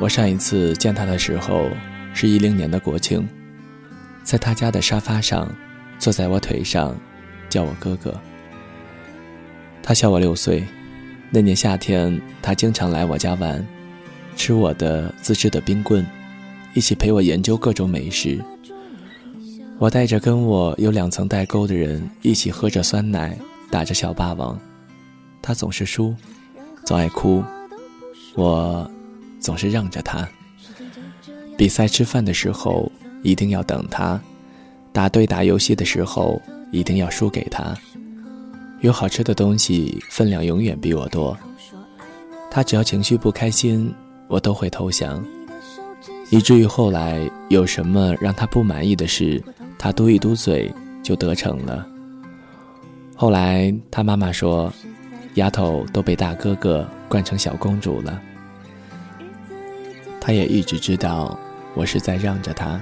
我上一次见他的时候是一零年的国庆，在他家的沙发上，坐在我腿上，叫我哥哥。他小我六岁，那年夏天他经常来我家玩，吃我的自制的冰棍，一起陪我研究各种美食。我带着跟我有两层代沟的人一起喝着酸奶，打着小霸王，他总是输，总爱哭，我。总是让着他。比赛吃饭的时候一定要等他，打对打游戏的时候一定要输给他。有好吃的东西分量永远比我多。他只要情绪不开心，我都会投降。以至于后来有什么让他不满意的事，他嘟一嘟嘴就得逞了。后来他妈妈说：“丫头都被大哥哥惯成小公主了。”他也一直知道，我是在让着他。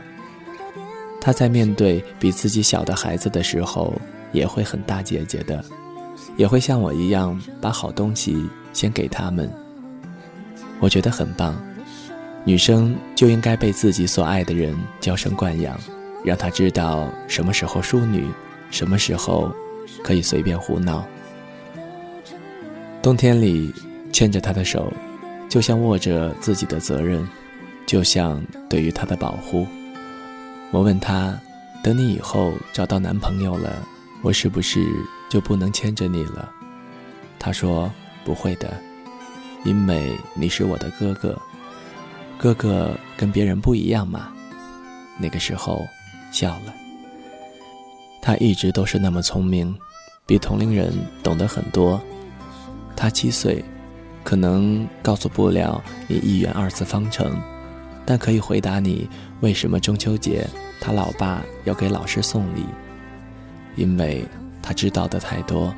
他在面对比自己小的孩子的时候，也会很大姐姐的，也会像我一样把好东西先给他们。我觉得很棒，女生就应该被自己所爱的人娇生惯养，让他知道什么时候淑女，什么时候可以随便胡闹。冬天里牵着他的手。就像握着自己的责任，就像对于他的保护。我问他：“等你以后找到男朋友了，我是不是就不能牵着你了？”他说：“不会的，因为你是我的哥哥，哥哥跟别人不一样嘛。”那个时候，笑了。他一直都是那么聪明，比同龄人懂得很多。他七岁。可能告诉不了你一元二次方程，但可以回答你为什么中秋节他老爸要给老师送礼，因为他知道的太多。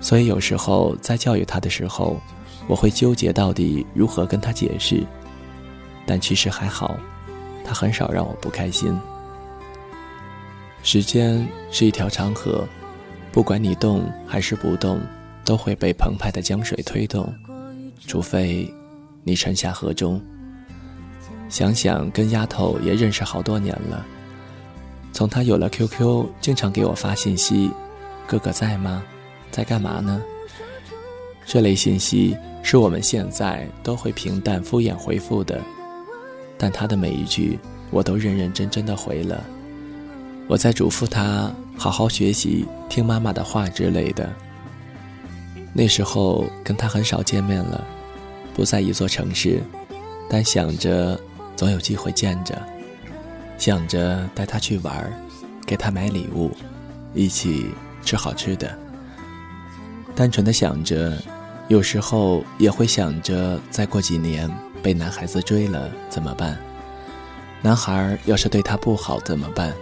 所以有时候在教育他的时候，我会纠结到底如何跟他解释，但其实还好，他很少让我不开心。时间是一条长河，不管你动还是不动。都会被澎湃的江水推动，除非你沉下河中。想想跟丫头也认识好多年了，从她有了 QQ，经常给我发信息：“哥哥在吗？在干嘛呢？”这类信息是我们现在都会平淡敷衍回复的，但她的每一句我都认认真真的回了。我在嘱咐她好好学习，听妈妈的话之类的。那时候跟他很少见面了，不在一座城市，但想着总有机会见着，想着带他去玩给他买礼物，一起吃好吃的。单纯的想着，有时候也会想着，再过几年被男孩子追了怎么办？男孩要是对他不好怎么办？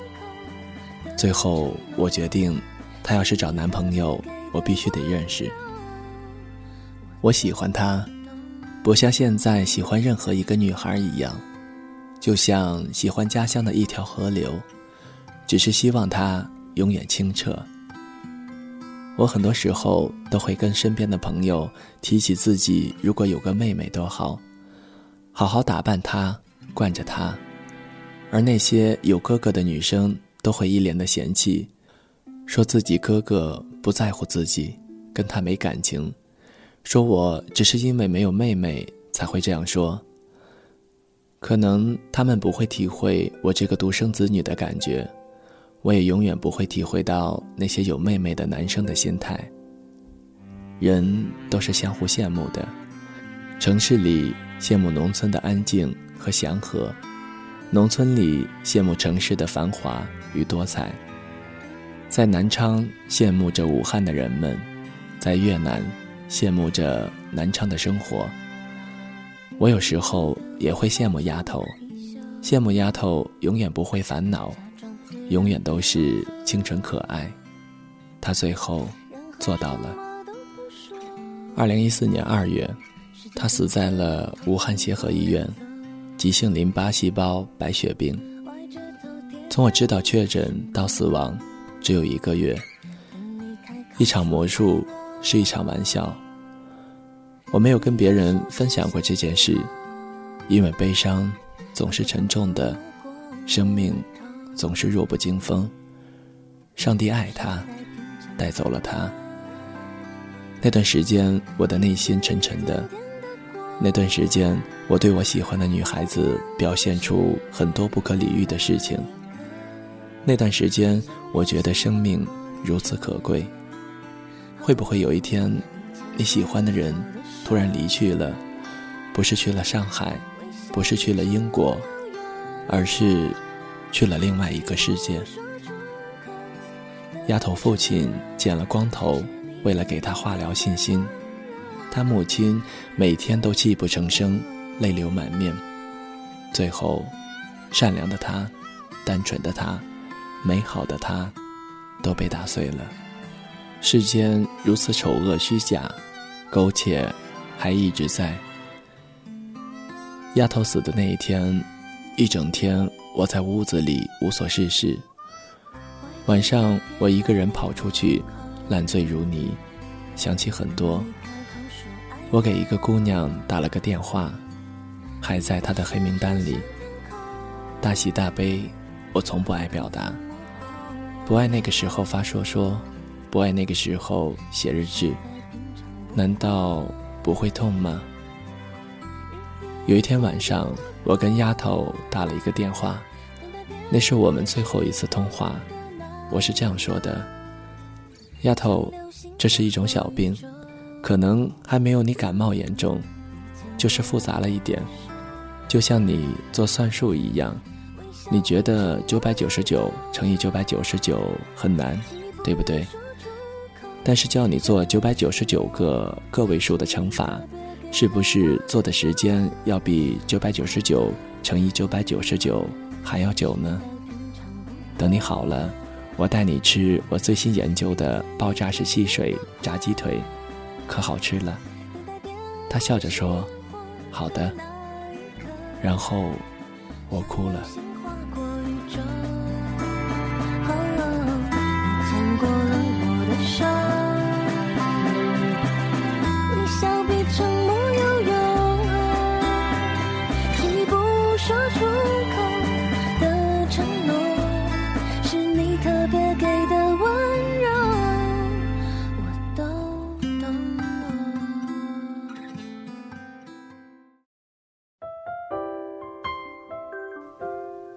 最后我决定，他要是找男朋友，我必须得认识。我喜欢她，不像现在喜欢任何一个女孩一样，就像喜欢家乡的一条河流，只是希望她永远清澈。我很多时候都会跟身边的朋友提起自己如果有个妹妹多好，好好打扮她，惯着她，而那些有哥哥的女生都会一脸的嫌弃，说自己哥哥不在乎自己，跟他没感情。说我只是因为没有妹妹才会这样说。可能他们不会体会我这个独生子女的感觉，我也永远不会体会到那些有妹妹的男生的心态。人都是相互羡慕的，城市里羡慕农村的安静和祥和，农村里羡慕城市的繁华与多彩。在南昌羡慕着武汉的人们，在越南。羡慕着南昌的生活，我有时候也会羡慕丫头，羡慕丫头永远不会烦恼，永远都是清纯可爱。她最后做到了。二零一四年二月，她死在了武汉协和医院，急性淋巴细胞白血病。从我知道确诊到死亡，只有一个月。一场魔术。是一场玩笑。我没有跟别人分享过这件事，因为悲伤总是沉重的，生命总是弱不禁风。上帝爱他，带走了他。那段时间，我的内心沉沉的。那段时间，我对我喜欢的女孩子表现出很多不可理喻的事情。那段时间，我觉得生命如此可贵。会不会有一天，你喜欢的人突然离去了？不是去了上海，不是去了英国，而是去了另外一个世界。丫头父亲剪了光头，为了给她化疗信心。她母亲每天都泣不成声，泪流满面。最后，善良的她，单纯的她，美好的她，都被打碎了。世间如此丑恶虚假，苟且还一直在。丫头死的那一天，一整天我在屋子里无所事事。晚上，我一个人跑出去，烂醉如泥，想起很多。我给一个姑娘打了个电话，还在她的黑名单里。大喜大悲，我从不爱表达，不爱那个时候发说说，不爱那个时候写日志。难道不会痛吗？有一天晚上，我跟丫头打了一个电话，那是我们最后一次通话。我是这样说的：“丫头，这是一种小病，可能还没有你感冒严重，就是复杂了一点，就像你做算术一样，你觉得九百九十九乘以九百九十九很难，对不对？但是叫你做九百九十九个个位数的乘法，是不是做的时间要比九百九十九乘以九百九十九还要久呢？等你好了。”我带你吃我最新研究的爆炸式汽水炸鸡腿，可好吃了。他笑着说：“好的。”然后我哭了。